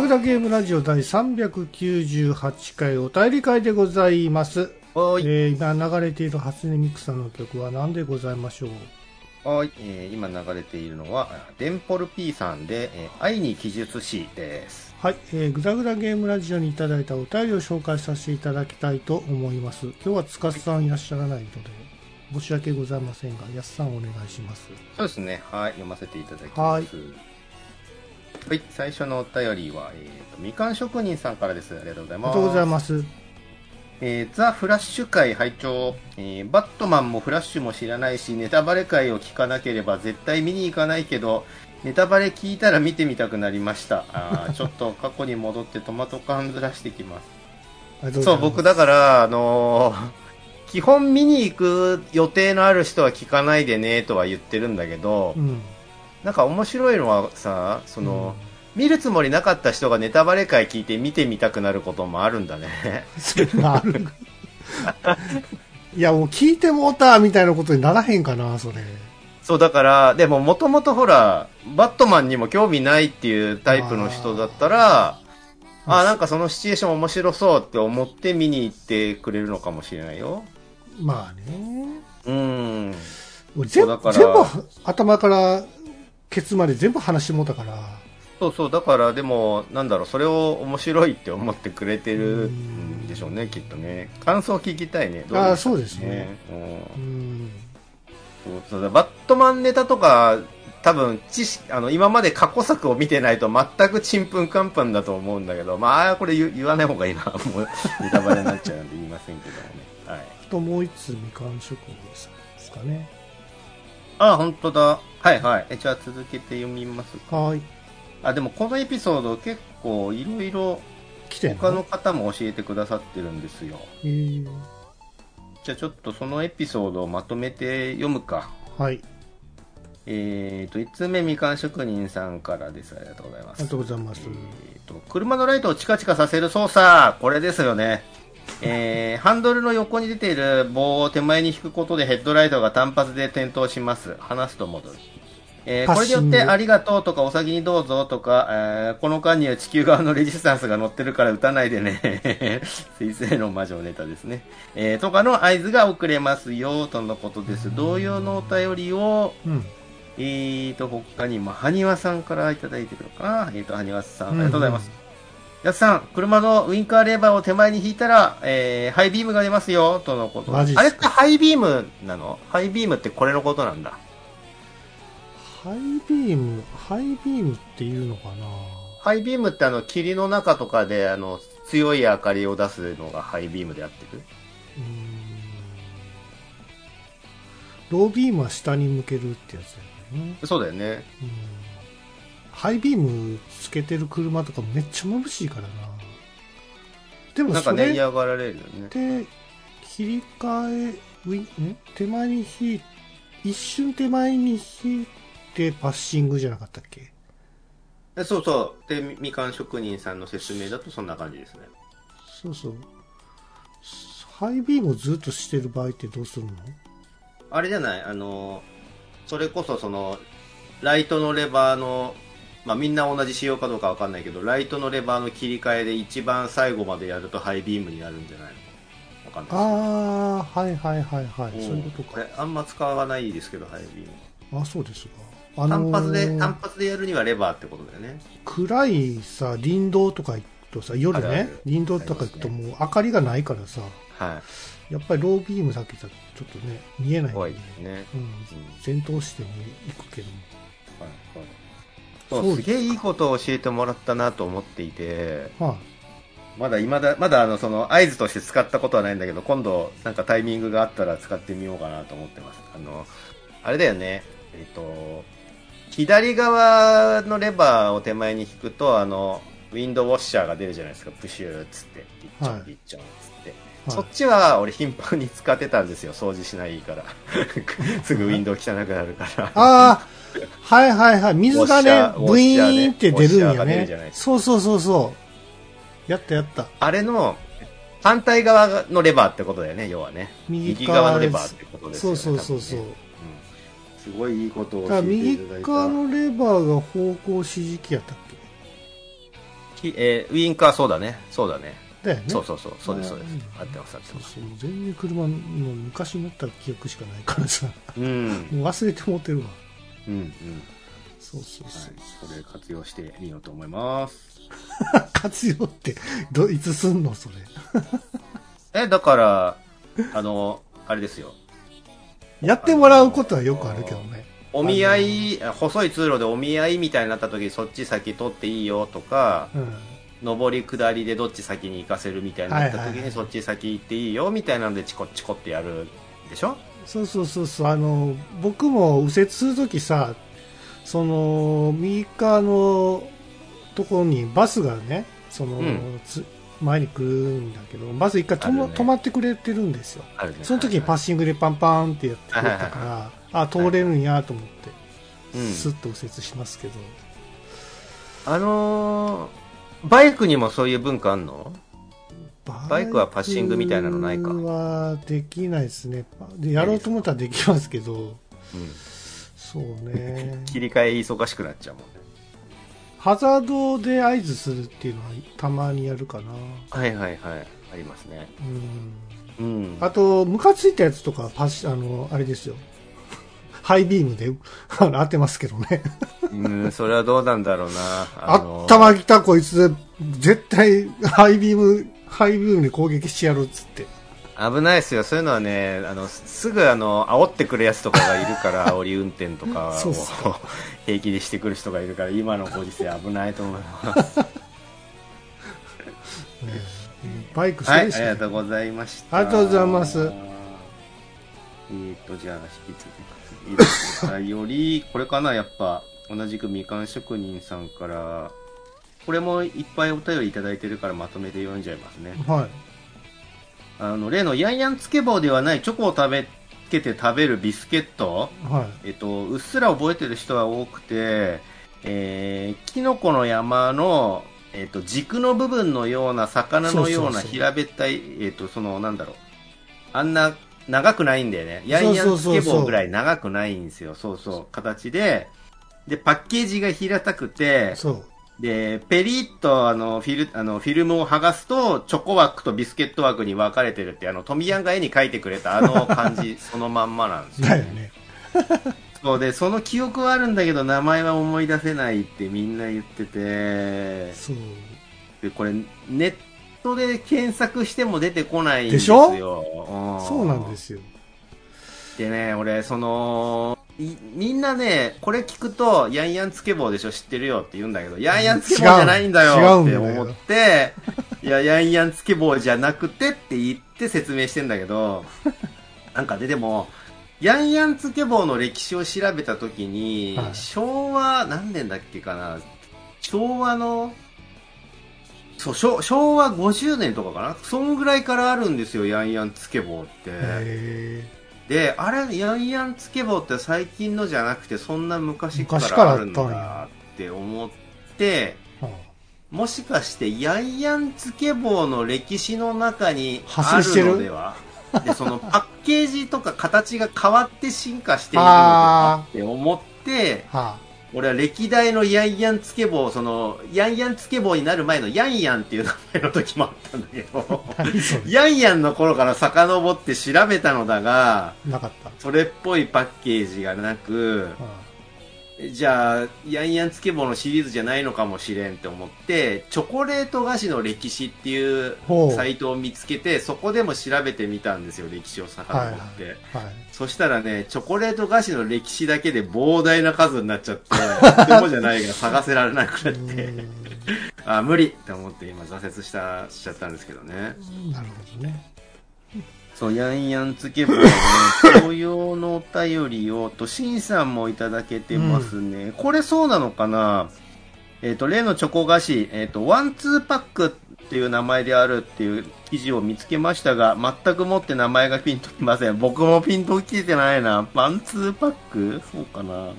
ぐたぐたゲームラジオ第398回お便り会でございます。はーい。えー今流れている初音ミクさんの曲は何でございましょう？はーい。えー今流れているのは、あデンポル P さんで、えー愛に記述詞です。はい、えー、ぐだぐだゲームラジオにいただいたお便りを紹介させていただきたいと思います。今日はつかさんいらっしゃらないので、申し訳ございませんが、やすさんお願いします。そうですね。はい。読ませていただきます。はい。最初のお便りは、えーと、みかん職人さんからです。ありがとうございます。ありがとうございます。えーザ・フラッシュ会拝聴、えーバットマンもフラッシュも知らないし、ネタバレ会を聞かなければ絶対見に行かないけど、ネタバレ聞いたら見てみたくなりました。あー ちょっと過去に戻ってトマト缶ずらしてきます。ありがとうござそ、いうます僕だから、あのー基本見に行く予定のある人は聞かないでねとは言ってるんだけど、うん。なんか面白いのはさ、その、見るつもりなかった人がネタバレ会聞いて見てみたくなることもあるんだね。それがある。いや、もう聞いてもうたみたいなことにならへんかな、それ。そう、だから、でももともとほら、バットマンにも興味ないっていうタイプの人だったら、あなんかそのシチュエーション面白そうって思って見に行ってくれるのかもしれないよ。まあね。うん。全部頭からケツまで全部話してもうたから。そうそう、だからでも、なんだろう、それを面白いって思ってくれてるんでしょうね、きっとね。感想聞きたいね。どあーしたそうですね。うんうん。そうだバットマンネタとか、多分知識あの今まで過去作を見てないと全くちんぷんかんぷんだと思うんだけど、まあ、これ言言わない方がいいな、もう ネタバレになっちゃうんで言いませんけどもね。はい、あともう一つみかん職人さんですかね。あ、本当だ。はいはい。えじゃあ続けて読みます。はい。あ、でもこのエピソード結構いろいろ来てん他の方も教えてくださってるんですよ。えーじゃあちょっとそのエピソードをまとめて読むか。はい。えーと、1つ目みかん職人さんからです。ありがとうございますありが。とうございます。えーと車のライトをチカチカさせる操作、これですよね。えーハンドルの横に出ている棒を手前に引くことでヘッドライトが単発で点灯します。離すと戻る。えーこれによってありがとうとかお先にどうぞとか、えーこの間には地球側のレジスタンスが乗ってるから撃たないでね。水星の魔女ネタですね。えーとかの合図が遅れますよ、とのことです。同様のお便りを、うん。えーと、他にも、はにわさんからいただいてるのかなえーと、はにわさん、あうんりがとうございます。やすさん、車のウインカーレバーを手前に引いたら、えー、ハイビームが出ますよ、とのこと。あれってハイビームなの？ハイビームってこれのことなんだ。ハイビーム、ハイビームっていうのかな？ハイビームってあの、霧の中とかで、あの、強い明かりを出すのがハイビームであってるうーん。ロービームは下に向けるってやつだよね。そうだよね。うん。ハイビームつけてる車とかめっちゃ眩しいからな。でもなんかね、嫌がられるよね。で切り替えウィん？手前に引い一瞬手前に引いてパッシングじゃなかったっけ？えそうそう。で、みみかん職人さんの説明だとそんな感じですね。そうそうハイビームをずっとしてる場合ってどうするの？あれじゃない？あの、それこそその、ライトのレバーの、まあみんな同じ仕様かどうかわかんないけど、ライトのレバーの切り替えで一番最後までやるとハイビームになるんじゃないの？わかんないああはいはいはいはい。ですそういうことか。あんま使わないですけど、ハイビーム。あそうですか。あのー単発で、単発でやるにはレバーってことだよね。暗いさ林道とか行くとさ夜ね林道とか行くともう明かりがないからさはい。やっぱりロービームだけじゃちょっとね見えないんで怖いですね。うん。うん。戦闘しても行くけどもそそううすげえいいことを教えてもらったなと思っていて、はまだ今だ、まだあの、その合図として使ったことはないんだけど、今度なんかタイミングがあったら使ってみようかなと思ってます。あの、あれだよね、えっ、と、左側のレバーを手前に引くと、あの、ウィンドウォッシャーが出るじゃないですか、プシューっつって、一丁はい一丁っつって。い。そっちは俺頻繁に使ってたんですよ、掃除しないから。すぐウィンドウ汚くなるから。ああ、はいはいはい。水がねブイーンって出るんやね。そうそうそうそう。やったやった。あれの反対側のレバーってことだよね、要はね。右右側のレバーってことですよそうね。そうそうそう。多分ねうんすごいいいことを教え右。側のレバーが方向指示器やったっけ？きえーウインカーそうだね。そうだね。だよねそうそうそう。そうです、そうですってます、合ってます。そうそう全然車の昔乗った記憶しかないからさうん。もう忘れてもってるわうん、うん。そうそうはいそう、。それ活用してみようと思います。活用ってどいつすんのそれ え、だから、あの、あれですよ。やってもらうことはよくあるけどねお見合い、細い通路でお見合いみたいになった時そっち先取っていいよとか、うん上り下りでどっち先に行かせるみたいになった時にそっち先行っていいよみたいなのでチコチコってやるでしょ？そうそうそうそう。あの僕も右折するときさその右側のところにバスがねその、うん。つ前に来るんだけどバス一回止ま,、あるね。止まってくれてるんですよ。ね。その時にパッシングでパンパンってやってくれたはいはいから、あ通れるんやと思って、うん。スッと右折しますけど。あのーバイクにもそういう文化あんの？バイクはパッシングみたいなのないかはできないですねでやろうと思ったらできますけどうん。そうね 切り替え忙しくなっちゃうもんね。ハザードで合図するっていうのはたまにやるかなはいはいはい。ありますね。うんうん。あとムカついたやつとかパシあのあれですよハイビームで 当てますけどねうん、それはどうなんだろうな。あのーったまきたこいつ絶対ハイビームハイビームで攻撃してやるっつって危ないですよ。そういうのはね、あの、すぐあの、煽ってくるやつとかがいるから、煽り運転とかを平気でしてくる人がいるから、今のご時世危ないと思います。バイクそはい、ありれしかないがとうございました。ありがとうございますえーと、じゃあ、引き続き、より、これかな、やっぱ、同じくみかん職人さんから、これもいっぱいお便りいただいてるからまとめて読んじゃいますね。はいあの、例のヤンヤンつけ棒ではないチョコを食べ、つけて食べるビスケットはいえっと、うっすら覚えてる人は多くて、えー、キノコの山の、えっと、軸の部分のような魚のような平べったい、えっと、その、なんだろう。あんな、長くないんだよね。ヤンヤンつけ棒ぐらい長くないんですよ。そうそう。形で。で、パッケージが平たくて、そうで、ペリッと、あの、フィル、あの、フィルムを剥がすと、チョコ枠とビスケット枠に分かれてるって、あの、トミヤンが絵に描いてくれたあの感じ、そのまんまなんですよ、だよね。そうで、その記憶はあるんだけど、名前は思い出せないってみんな言ってて、そう。で、これ、ネットで検索しても出てこないんですでしょ？よ。そうなんですよ。でね、俺、その、いみんなね、これ聞くと、ヤンヤンつけ棒でしょ知ってるよって言うんだけど、ヤンヤンつけ棒じゃないんだよって思って、いや、ヤンヤンつけ棒じゃなくてって言って説明してんだけど、なんかで、でも、ヤンヤンつけ棒の歴史を調べたときに、はい。昭和、何年だっけかな、昭和の、そう、昭昭和50年とかかなそんぐらいからあるんですよ、ヤンヤンつけ棒って。へで、あれ、ヤンヤンつけ棒って最近のじゃなくて、そんな昔かららあるんだって思って、もしかして、ヤンヤンつけ棒の歴史の中にあるるのでは？で、そのパッケージとか形が変わって進化しているのでは？って思って、あ。は俺は歴代のヤンヤンつけ棒、その、ヤンヤンつけ棒になる前のヤンヤンっていう名前の時もあったんだけど、ヤンヤンの頃から遡って調べたのだが、なかった。それっぽいパッケージがなく、はじゃあ、ヤンヤンつけ棒のシリーズじゃないのかもしれんって思って、チョコレート菓子の歴史っていうサイトを見つけて、そこでも調べてみたんですよ、歴史を遡って。はいはいそしたらね、チョコレート菓子の歴史だけで膨大な数になっちゃって、とてもじゃないが探せられなくなっうて、ー あ、無理って思って今挫折した、しちゃったんですけどね。んなるほどねそう、ヤンヤンつけ棒ね、同様のお便りを、と、シンさんもいただけてますね。これそうなのかな？えっ、と、例のチョコ菓子、えっ、と、ワンツーパックっていう名前であるっていう記事を見つけましたが、全くもって名前がピンときません。僕もピンときてないな。ワンツーパック？そうかな。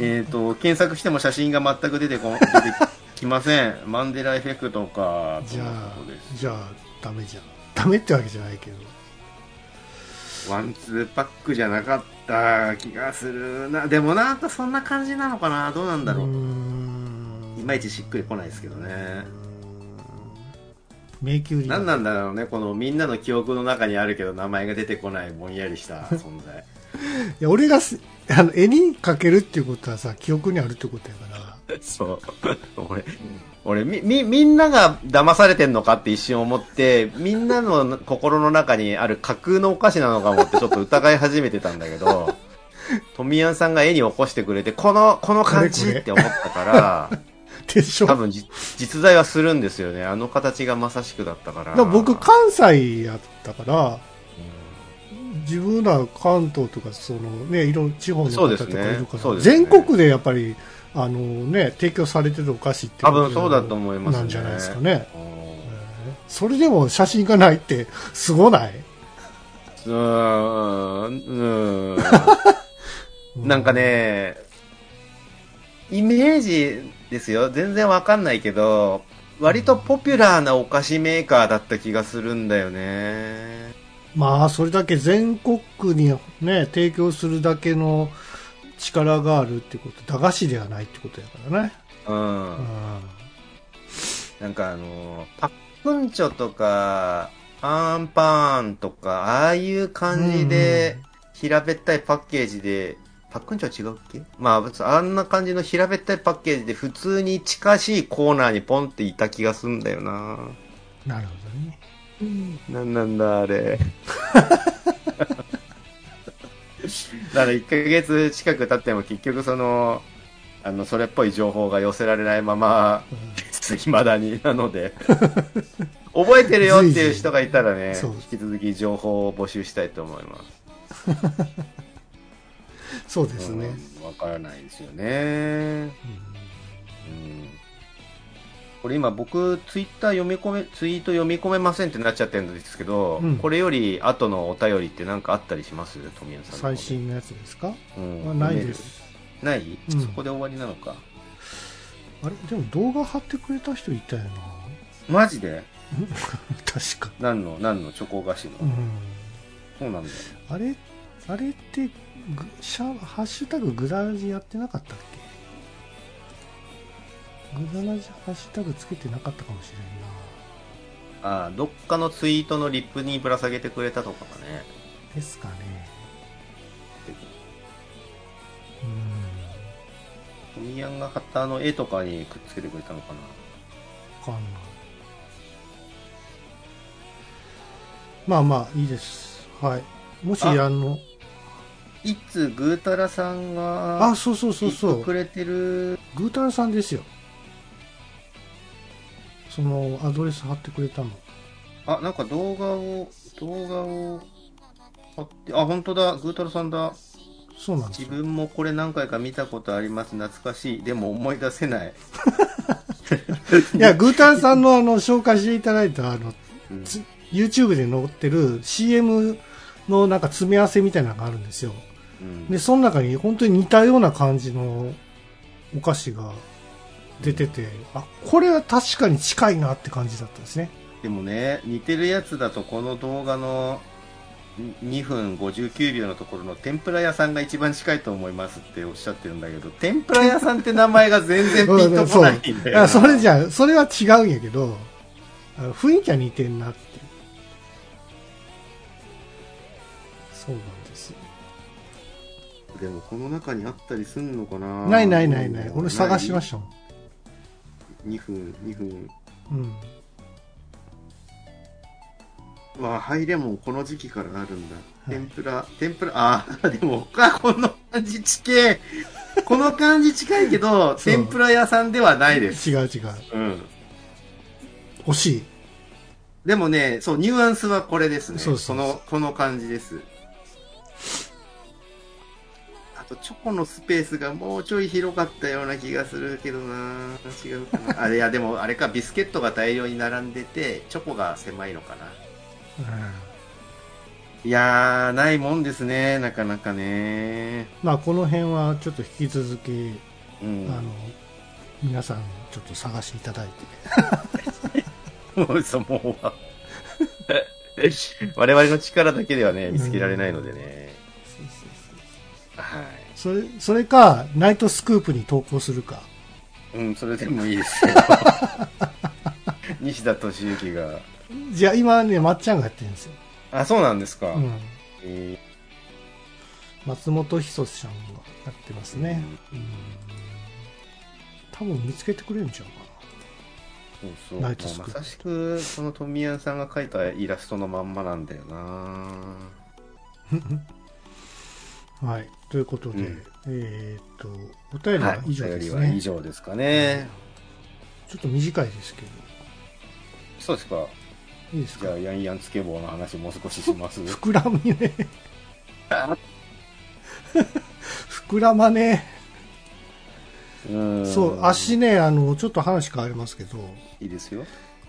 えっ、と、検索しても写真が全く出てこ、出てきません。マンデラエフェクトか、じゃとのあことです。じゃあダメじゃんダメってわけじゃないけどワンツーパックじゃなかった気がするな。でもなんかそんな感じなのかなどうなんだろう。うーんまいちしっくりこないですけどね。迷宮何なんだろうね、このみんなの記憶の中にあるけど名前が出てこないぼんやりした存在。いや俺がすあの絵に描けるっていうことはさ記憶にあるってことやから そう。俺、俺、み、み、みんなが騙されてんのかって一瞬思って、みんなの心の中にある架空のお菓子なのかもってちょっと疑い始めてたんだけど、富谷さんが絵に起こしてくれて、この、この感じって思ったから、でしょ多分じ実在はするんですよね。あの形がまさしくだったから。だから僕関西やったから自分ら関東とかそのねいろんな地方の方とかいるから、そうですね全国でやっぱりあのね提供されてるお菓子って多分そうだと思いますね。なんじゃないですかね、それでも写真がないってすごない？うーん、うーん。なんかね、イメージですよ。全然わかんないけど、割とポピュラーなお菓子メーカーだった気がするんだよね。まあそれだけ全国にね提供するだけの力があるってこと駄菓子ではないってことやからね、うん。うんなんかあの、パックンチョとか、パンパンとか、ああいう感じで、平べったいパッケージで、パックンチョは違うっけ？まあ、別にあんな感じの平べったいパッケージで普通に近しいコーナーにポンっていた気がすんだよな。なるほどねなんなんだ、あれ。だから1ヶ月近く経っても結局その、あの、それっぽい情報が寄せられないまま、未だになので、覚えてるよっていう人がいたらね、引き続き情報を募集したいと思います。そうですね、うんわからないですよね。うんこれ今僕、ツイッター読み込め、ツイート読み込めませんってなっちゃってるんですけど、うん。これより後のお便りって何かあったりします？富谷さんの方で。最新のやつですか、うん。あないです。ない、うん。そこで終わりなのか。あれ？でも動画貼ってくれた人いたよな。マジで？確か。何の、何の？チョコ菓子の、うん。そうなんだ。あれ？あれってぐシャハッシュタググダラジやってなかったっけ？グダラジハッシュタグつけてなかったかもしれんな。ああ、どっかのツイートのリップにぶら下げてくれたとかかね。ですかね。うん。富谷が貼ったあの絵とかにくっつけてくれたのかな。わかんない。まあまあいいです。はい。もしああのいつぐーたらさんが、あそうそうそうそう。くれてる。グータラさんですよそのアドレス貼ってくれたの？あ、なんか動画を、動画を貼って、あ、本当だ、ぐーたらさんだ。そうなんですよ自分もこれ何回か見たことあります。懐かしい。でも思い出せない。いやグータラさんのあの紹介していただいたあのうんつ YouTube で載ってる CM のなんか詰め合わせみたいなのがあるんですようんでその中に本当に似たような感じのお菓子が出てて、あこれは確かに近いなって感じだったんですね。でもね、似てるやつだとこの動画の2分59秒のところの天ぷら屋さんが一番近いと思いますっておっしゃってるんだけど、天ぷら屋さんって名前が全然ピンとこないんだよ それじゃそれは違うんやけど雰囲気は似てんなって。そうなんです。よでもこの中にあったりすんのかな？ないないないない。俺探しましたもん2分、2分。うんまあ、ハイレモンこの時期からあるんだ。い天ぷら、天ぷら、ああ、でも、か、この感じ近い。この感じ近いけど、そう天ぷら屋さんではないです。違う違ううん。惜しいでもね、そう、ニュアンスはこれですね。そうそうそうこの、この感じです。と、チョコのスペースがもうちょい広かったような気がするけどな違うかな。あれ、いや、でも、あれか、ビスケットが大量に並んでて、チョコが狭いのかな。うんいやー、ないもんですね、なかなかね。まあこの辺はちょっと引き続き、うん。あの皆さんちょっと探していただいて もう、そう、もう。我々の力だけではね、見つけられないのでね。はい。それそれかナイトスクープに投稿するかうん、それでもいいですけど。西田敏行が。じゃあ今ね、まっちゃんがやってるんですよ。あ、そうなんですか。うん。え松本人志さんがやってますね。うん。多分見つけてくれるんちゃうかーそうそう。ナイトスクープまさしく、その富谷さんが描いたイラストのまんまなんだよなな。はい。ということで、うんえーっと、お便りは。はい以上ですね。以上ですかね。ちょっと短いですけど、そうですか。いいですか？じゃあ、ヤンヤンつけ棒の話もう少しします？膨らみね。膨らまね。うんそう、足ね、あの、ちょっと話変わりますけど、いいですよ。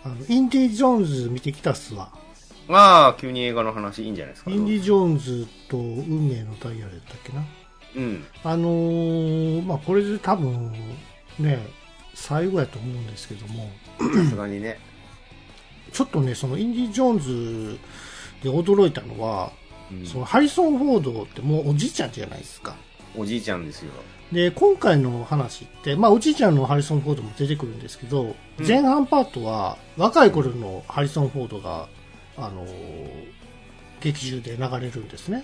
あの、インディ・ジョーンズ見てきたっすわ。ああ、急に映画の話いいんじゃないですか。インディ・ジョーンズと運命のダイヤルやったっけな。うん。あのーまあ、これで多分、ね、最後やと思うんですけども、さすがにね。ちょっとね、そのインディ・ジョーンズで驚いたのは、うんそのハリソン・フォードってもうおじいちゃんじゃないですか。おじいちゃんですよ。で、今回の話って、まあ、おじいちゃんのハリソン・フォードも出てくるんですけど、うん前半パートは、若い頃のハリソン・フォードが、あのー劇中で流れるんですね。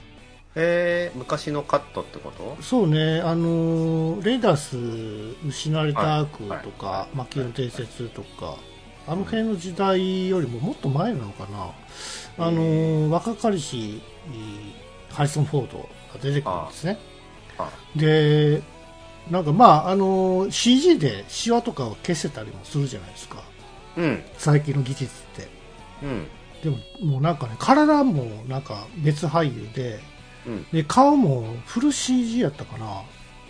えー、昔のカットってこと？そうね、あのーレイダース失われたアークとか、はいは魔球の伝説とか、あの辺の時代よりももっと前なのかな。あのー若かりし、ハリソン・フォードが出てくるんですね。あで、なんかまあ、あのー CG でシワとかを消せたりもするじゃないですか。うん。最近の技術って。うん。でも、もうなんかね、体もなんか別俳優で、うん。で、顔もフル CG やったかな。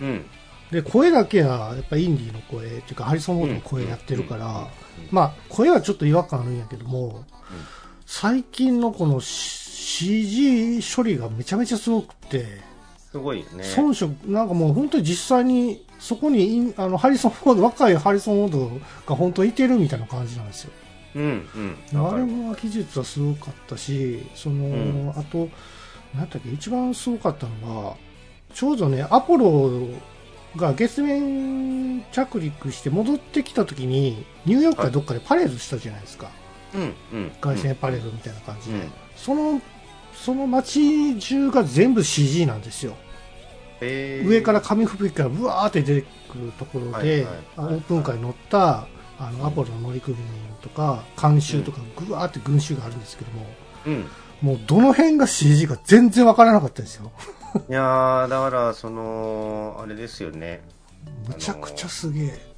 うん。で、声だけは、やっぱインディーの声、っていうか、ハリソン・フォードの声やってるから、まあ、声はちょっと違和感あるんやけども、最近のこの CG 処理がめちゃめちゃすごくて、すごいよね。遜色、なんかもう本当に実際に、そこにあの、ハリソン・フォード、若いハリソン・フォードが本当いてるみたいな感じなんですよ。うん。うん。あれも技術はすごかったし、その、んあと、なんだっけ、一番すごかったのが、ちょうどね、アポロが月面着陸して戻ってきた時に、ニューヨークかどっかでパレードしたじゃないですか。うん。うん。凱旋パレードみたいな感じで。うんその、その街中が全部 CG なんですよ。えー上から紙吹雪からブワーって出てくるところで、はいはいあオープンカーに乗ったあのアポロの乗組員とか監修とかぐわーって群衆があるんですけども、うん。もうどの辺が CG か全然わからなかったですよ。いやー、だから、その、あれですよね。むちゃくちゃすげえ。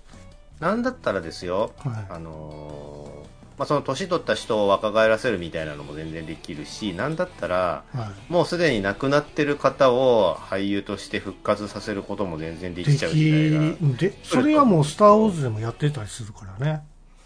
なんだったらですよ。はい。あのーまあ、その年取った人を若返らせるみたいなのも全然できるし、なんだったら、はい。もうすでに亡くなってる方を俳優として復活させることも全然できちゃう時代が。で、それはもうスター・ウォーズでもやってたりするからね。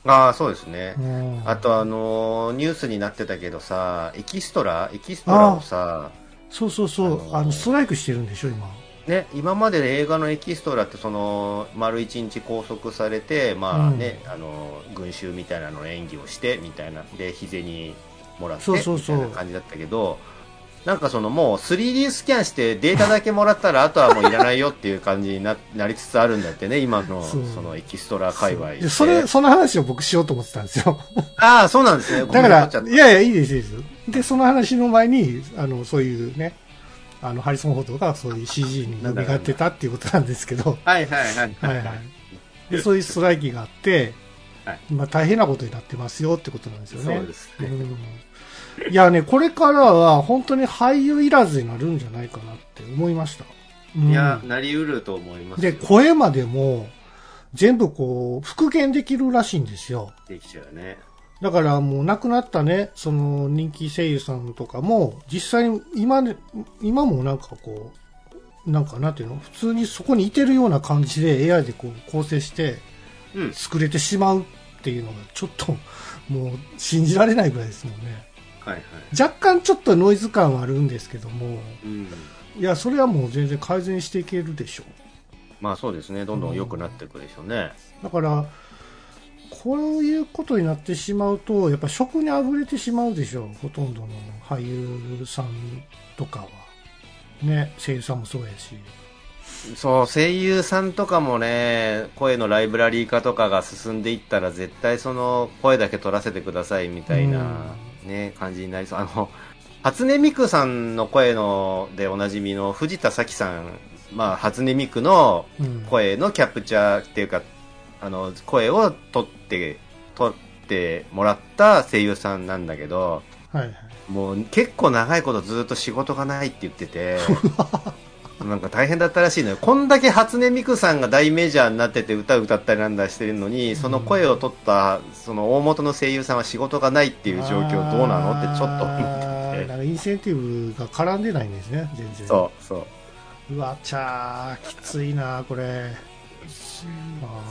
ああ、そうですね。うんあとあのーニュースになってたけどさ、エキストラエキストラをさ、そうそうそう、あのーあの、ストライクしてるんでしょ、今。ね、今まで映画のエキストラってその丸一日拘束されて、まあねあの群衆みたいなの演技をしてみたいなで日銭もらってそうそうそう。みたいな感じだったけどなんかそのもう 3D スキャンしてデータだけもらったらあとはもういらないよっていう感じにな なりつつあるんだってね今のそう。そのエキストラ界隈でそれ、その話を僕しようと思ってたんですよ。ああそうなんですね。ごだからいやいや、いいです、いいです。で、その話の前に、あの、そういうね、あの、ハリソン・フォードがそういう CG に蘇ってたっていうことなんですけど、はいはいはいはいはい。で、そういうストライキがあって、はい今大変なことになってますよってことなんですよね。そうですねうんいやね、これからは本当に俳優いらずになるんじゃないかなって思いました。うんいやなりうると思いますで、よ声までも全部こう、復元できるらしいんですよ。できちゃうねだからもう亡くなったね、その人気声優さんとかも、実際に今ね、今もなんかこう、なんかなんていうの普通にそこにいてるような感じで AI でこう構成してうん。作れてしまうっていうのがちょっと もう信じられないぐらいですもんね。はいはい。若干ちょっとノイズ感はあるんですけども、うん。いや、それはもう全然改善していけるでしょまあそうですね。どんどん良くなっていくでしょうね。う。だから、こういうことになってしまうと、やっぱ食にあふれてしまうでしょう。ほとんどの俳優さんとかは。ね、声優さんもそうやし。そう、声優さんとかもね、声のライブラリー化とかが進んでいったら、絶対その声だけ取らせてくださいみたいな、ね、感じになりそう。あの、初音ミクさんの声のでおなじみの藤田咲さん、まあ、初音ミクのうん声のキャプチャーっていうか、あの、声を取って、取ってもらった声優さんなんだけど、はいはい。もう結構長いことずっと仕事がないって言ってて、なんか大変だったらしいのよ。こんだけ初音ミクさんが大メジャーになってて歌歌ったりなんだしてるのに、その声を取った、その大元の声優さんは仕事がないっていう状況どうなのってちょっと思ってて。なんかインセンティブが絡んでないんですね、全然。そう、そう。うわ、ちゃー、きついな、これ。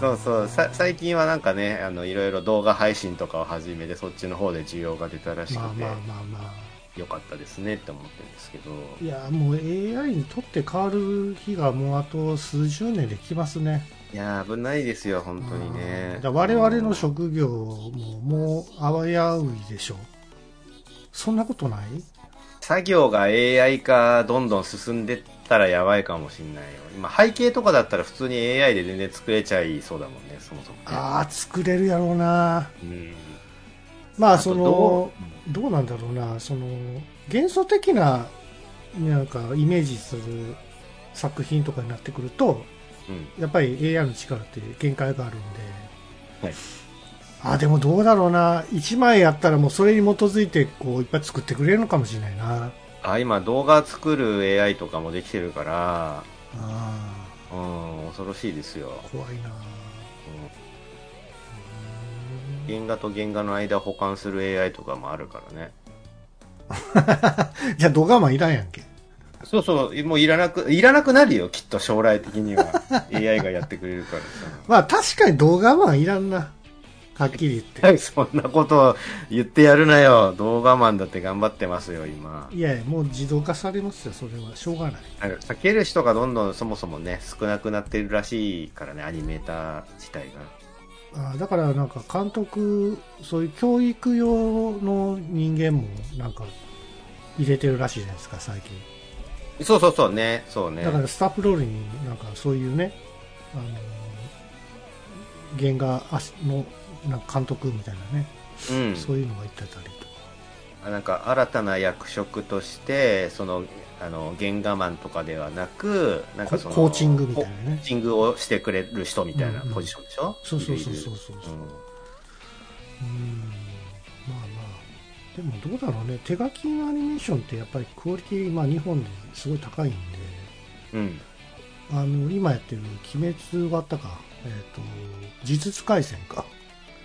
そうそうさ最近はなんかねあのいろいろ動画配信とかを始めてそっちの方で需要が出たらしくて、まあまあまあまあ。よかったですねって思ってるんですけどいや、もう AI にとって変わる日がもうあと数十年で来ますね。いやー危ないですよ本当にねだから我々の職業ももう危ういでしょう。そんなことない？作業が AI 化どんどん進んでったらやばいかもしんないよ。今背景とかだったら普通に AI で全然作れちゃいそうだもんねそもそもね。ああ、作れるやろうな。うん。まあ、その、どう？なんだろうな、その、幻想的な、なんか、イメージする作品とかになってくると、うん。やっぱり AI の力って限界があるんで、はい。あ、でもどうだろうな、1枚やったらもうそれに基づいて、こう、いっぱい作ってくれるのかもしれないな。あ今動画作る AI とかもできてるからあうん恐ろしいですよあ、怖いな。うん原画と原画の間を保管する AI とかもあるからね。じゃあ動画マンいらんやんけ。そうそう、もういらなく、いらなくなるよ、きっと将来的には。AI がやってくれるからまあ確かに動画マンいらんな。はっきり言って。さ。そんなこと言ってやるなよ。動画マンだって頑張ってますよ、今。いやいや、もう自動化されますよ、それは。しょうがない。避ける人がどんどんそもそもね、少なくなってるらしいからね、アニメーター自体が。あだからなんか監督、そういう教育用の人間もなんか入れてるらしいじゃないですか、最近。そうそうそうね、そうねだ。からスタッフロールになんかそういうね、あの、原画のなんか監督みたいなね、うん。そういうのがいってたりとか。あなんか新たな役職として、その、あの、原画マンとかではなく、なんかその、コーチングみたいなコねー。チングをしてくれる人みたいなうんうんポジションでしょ、そうそうそういるいるそうそうそう。うんうん。まあまあ。でもどうだろうね。手書きのアニメーションってやっぱりクオリティ、まあ日本ですごい高いんで、うん。あの、今やってる鬼滅終わったか、えっ、と、呪術廻戦か。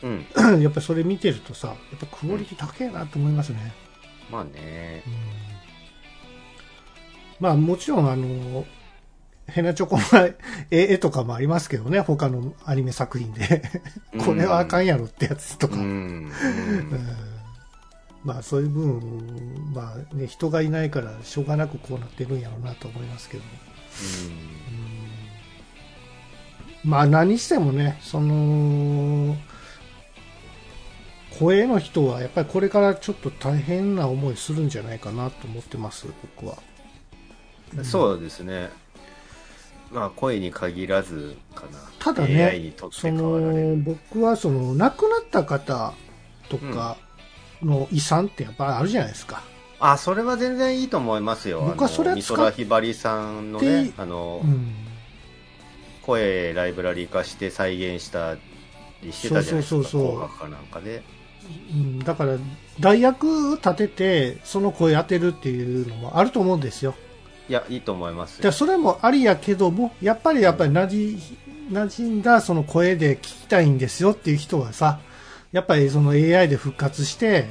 うん。やっぱりそれ見てるとさ、やっぱクオリティ高いなと思いますね。まあねう。んまあもちろんあの、ヘナチョコの絵絵とかもありますけどね、他のアニメ作品で。これはあかんやろってやつとか。うん。ううんん。まあそういう分、まあね、人がいないからしょうがなくこうなってるんやろうなと思いますけど。まあ何してもね、その、声の人はやっぱりこれからちょっと大変な思いするんじゃないかなと思ってます、僕は。うんそうですね。まあ声に限らずかな。ただねその、る。僕はその、亡くなった方とかの遺産ってやっぱりあるじゃないですか。あ、それは全然いいと思いますよ。僕はそれは美空ひばりさんのねて、あのう、ん。声ライブラリー化して再現したりしてたじゃないですか。そうそうそうそう紅白かなんかで。うん、だから、代役立てて、その声当てるっていうのもあると思うんですよ。いや、いいと思います。それもありやけども、やっぱりやっぱりなじ、馴染んだその声で聞きたいんですよっていう人はさ、やっぱりその AI で復活して、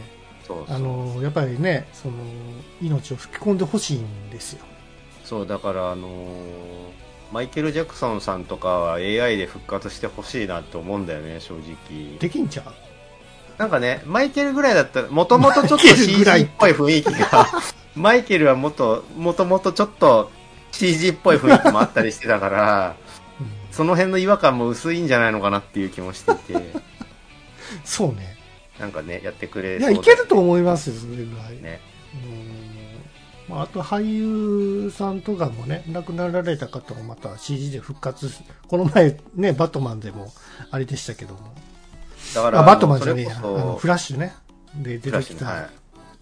あの、やっぱりね、その、命を吹き込んでほしいんですよ。そう、だからあのーマイケル・ジャクソンさんとかは AI で復活してほしいなって思うんだよね、正直。できんちゃう？なんかね、マイケルぐらいだったら、もともとちょっと CG っぽい雰囲気が、マイケルはもっと、もともとちょっと CG っぽい雰囲気もあったりしてたから、うんその辺の違和感も薄いんじゃないのかなっていう気もしていて、そうね。なんかね、やってくれいや、いけると思いますよ、それぐらい。ね。うんまあ、あと俳優さんとかもね、亡くなられた方もまた CG で復活す、この前ね、バットマンでもあれでしたけども。だから、あ、バットマンじゃねえや。あフラッシュね。で出てきた。ねは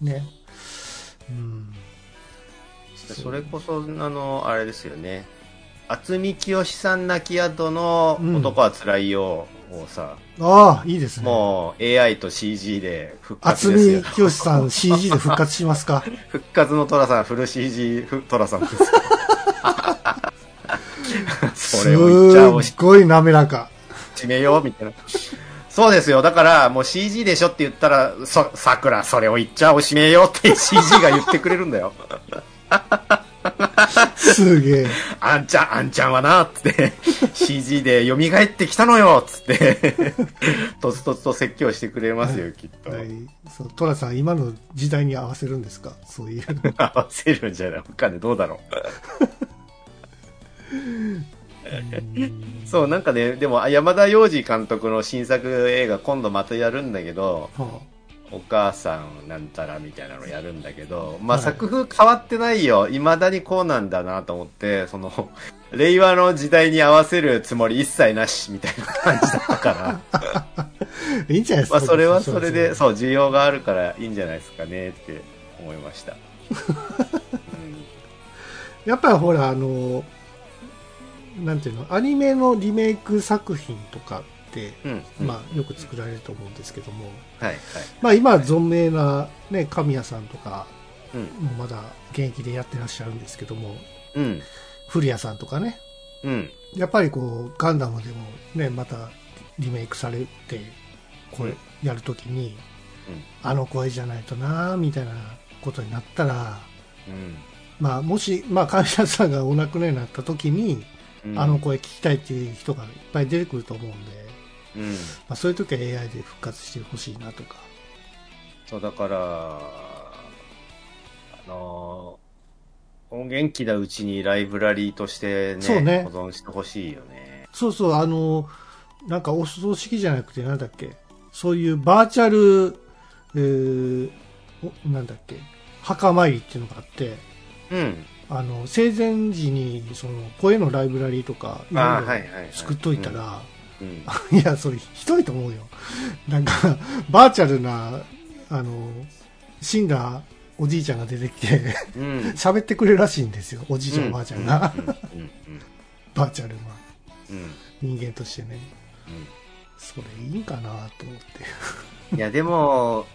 いね。うん。でそれこそ、あの、あれですよね。渥美清さん泣き宿のうん男は辛いよをさ、ああ、いいですね。もう AI と CG で復活渥ですよ美。清さん CG で復活しますか？復活のトラさん、フル CG ふトラさんですよ。それを言っちゃおうすっごい滑らか。締めようみたいな。そうですよ。だから、もう CG でしょって言ったら、そ、桜、それを言っちゃおう、締めようって CG が言ってくれるんだよ。すげえ。あんちゃん、あんちゃんはな、つって、CG で蘇ってきたのよ、つって、とつとつと説教してくれますよ、きっと。はい。そう、トラさん、今の時代に合わせるんですか？そういう。合わせるんじゃないわかんない。どうだろう。そう、なんかね、でも、山田洋次監督の新作映画、今度またやるんだけど、はお母さんなんたらみたいなのやるんだけど、まあ、はい作風変わってないよ。未だにこうなんだなと思って、その、令和の時代に合わせるつもり一切なしみたいな感じだったから。あ、いいんじゃないですか。まあ、それはそれで、うそう、需要があるからいいんじゃないですかねって思いました。やっぱりほら、あの、なんていうの、アニメのリメイク作品とかって、うん。うん。まあ、よく作られると思うんですけども、はい、はい。まあ、今は存命な、ね、神谷さんとか、うん。もまだ現役でやってらっしゃるんですけども、うん。古谷さんとかね、うん。やっぱりこう、ガンダムでもね、またリメイクされて、これ、やるときに、あの声じゃないとなみたいなことになったら、うん。まあ、もし、まあ、神谷さんがお亡くなりになった時に、うん。あの声聞きたいっていう人がいっぱい出てくると思うんで、うん。まあ、そういう時は AI で復活してほしいなとか。そう、だから、あの音源機だうちにライブラリーとしてね、ね保存してほしいよね。そうそう、あの、なんかお葬式じゃなくて、なんだっけ、そういうバーチャル、えーおなんだっけ、墓参りっていうのがあって、うん。あの、生前時に、その、声のライブラリーとか、いろいろ。作っといたら、うん。いや、それひどいと思うよ。なんか、バーチャルな、あの、死んだおじいちゃんが出てきて、うん。うん。喋ってくれるらしいんですよ。おじいちゃん、おばあちゃんが。バーチャルなうん。人間としてね。うそれいいんかなと思って。ん。いや、でも、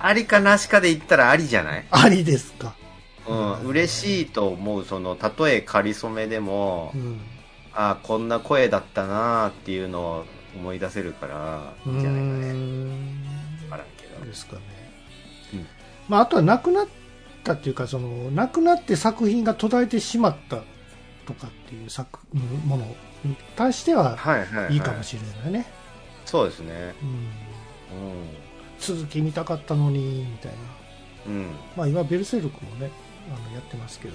ありかなしかで言ったらありじゃない？ありですか。うん。嬉しいと思う、その、たとえ仮初めでもう、ん。ああ、こんな声だったなーっていうのを思い出せるから、いいんじゃないかね。んわからんけど。ですかね。うんまあ、あとは亡くなったっていうか、その、亡くなって作品が途絶えてしまったとかっていう作、ものに対してははいはい、はい。いいかもしれないね。そうですね。うん。う続き見たかったのに、みたいな。ん。うん。まあ今、ベルセルクもね、あの、やってますけど、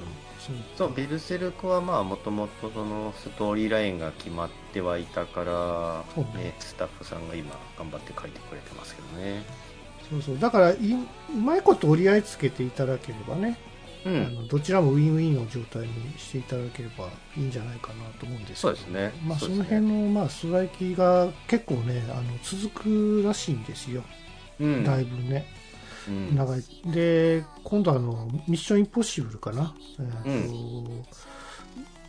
そうベルセルクはまあ、もともとそのストーリーラインが決まってはいたから、ねね、スタッフさんが今頑張って書いてくれてますけどね。そうそう。だからい、うまいこと折り合いつけていただければね、うあのどちらもウィンウィンの状態にしていただければいいんじゃないかなと思うんですそうですね。まあ、その辺の、まあ、ストライキが結構ね、あの続くらしいんですよ、うん。だいぶね、うん。長い。で、今度あの、ミッションインポッシブルかな、えー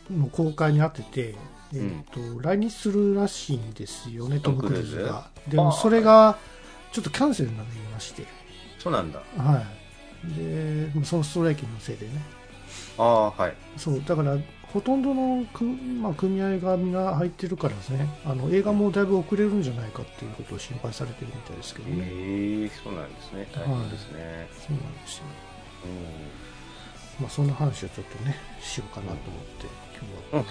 との公開に当てて、えーと来日するらしいんですよね、トム・クルーズが。でも、それがちょっとキャンセルになりまして、そうなんだ。はい。で、そのストライキのせいでね。ああ、はい。そう、だから、ほとんどのく、まあ、組合がみんな入ってるからですね、あの映画もだいぶ遅れるんじゃないかっていうことを心配されてるみたいですけどね。ええそうなんですね。大変ですね。そうなんですよ。うまあ、そんな話をちょっとね、しようかなと思って、今日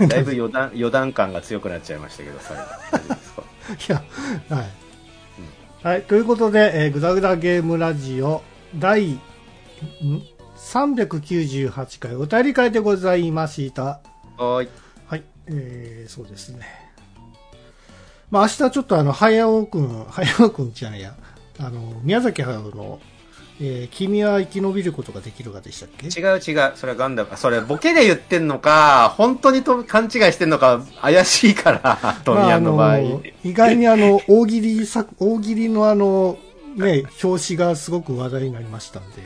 は。ん。だいぶ余談、余談感が強くなっちゃいましたけど、最後。いや、はい。はい、ということで、えー、ぐだぐだゲームラジオ第、ん？?398 回お便り会でございました。はーい。はい、えー、そうですね。まあ明日ちょっとあの、早尾くん、早尾くんじゃねえや、あの、宮崎駿の、えー君は生き延びることができるかでしたっけ？違う違う。それはガンダム。あそれボケで言ってんのか、本当にと勘違いしてんのか、怪しいから、トミヤンの場合。まああの意外にあの、大喜利作、大喜利のあの、ね、表紙がすごく話題になりましたんで、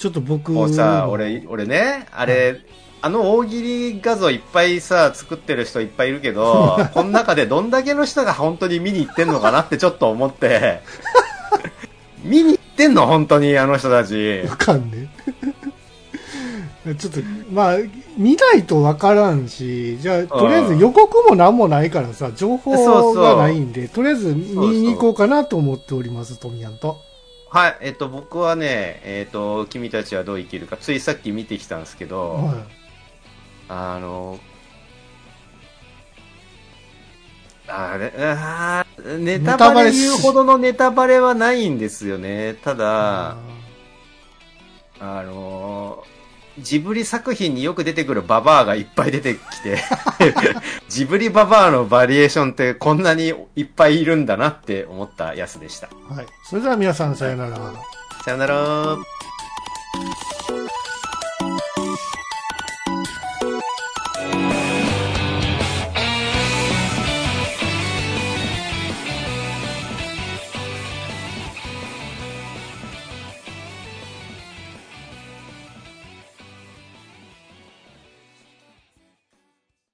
ちょっと僕もうさ、俺、俺ね、あれ、あの大喜利画像いっぱいさ、作ってる人いっぱいいるけど、この中でどんだけの人が本当に見に行ってんのかなってちょっと思って、見に行ってんの？本当にあの人たち。わかんねえ。ちょっと、まあ、見ないとわからんし、じゃあ、とりあえず予告もなんもないからさ、情報がないんで、とりあえず見に行こうかなと思っております、トミヤンと。はい、えっと、僕はね、えっと、君たちはどう生きるか、ついさっき見てきたんですけど、はあの、あれ、あーネタバレ言うほどのネタバレはないんですよね。たい。だ、あの、ジブリ作品によく出てくるババアがいっぱい出てきて、ジブリババアのバリエーションってこんなにいっぱいいるんだなって思ったやつでした。はい。それでは皆さんさよなら。さよなら。